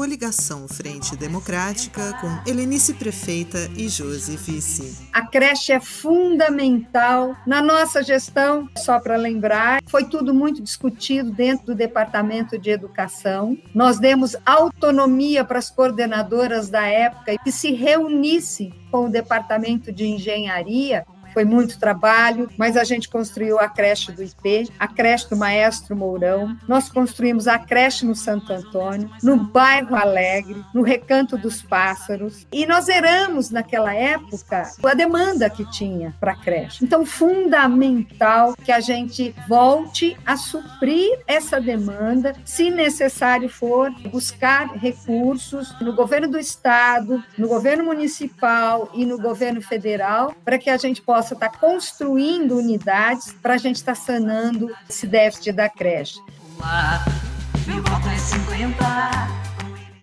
coligação Frente Democrática com Helenice Prefeita e Josi Vice. A creche é fundamental na nossa gestão, só para lembrar, foi tudo muito discutido dentro do Departamento de Educação. Nós demos autonomia para as coordenadoras da época que se reunissem com o Departamento de Engenharia foi muito trabalho, mas a gente construiu a creche do IP, a creche do Maestro Mourão, nós construímos a creche no Santo Antônio, no bairro Alegre, no Recanto dos Pássaros, e nós eramos naquela época a demanda que tinha para a creche. Então, fundamental que a gente volte a suprir essa demanda, se necessário for, buscar recursos no governo do estado, no governo municipal e no governo federal, para que a gente possa possa estar construindo unidades para a gente estar sanando esse déficit da creche. Lá, meu voto é 50.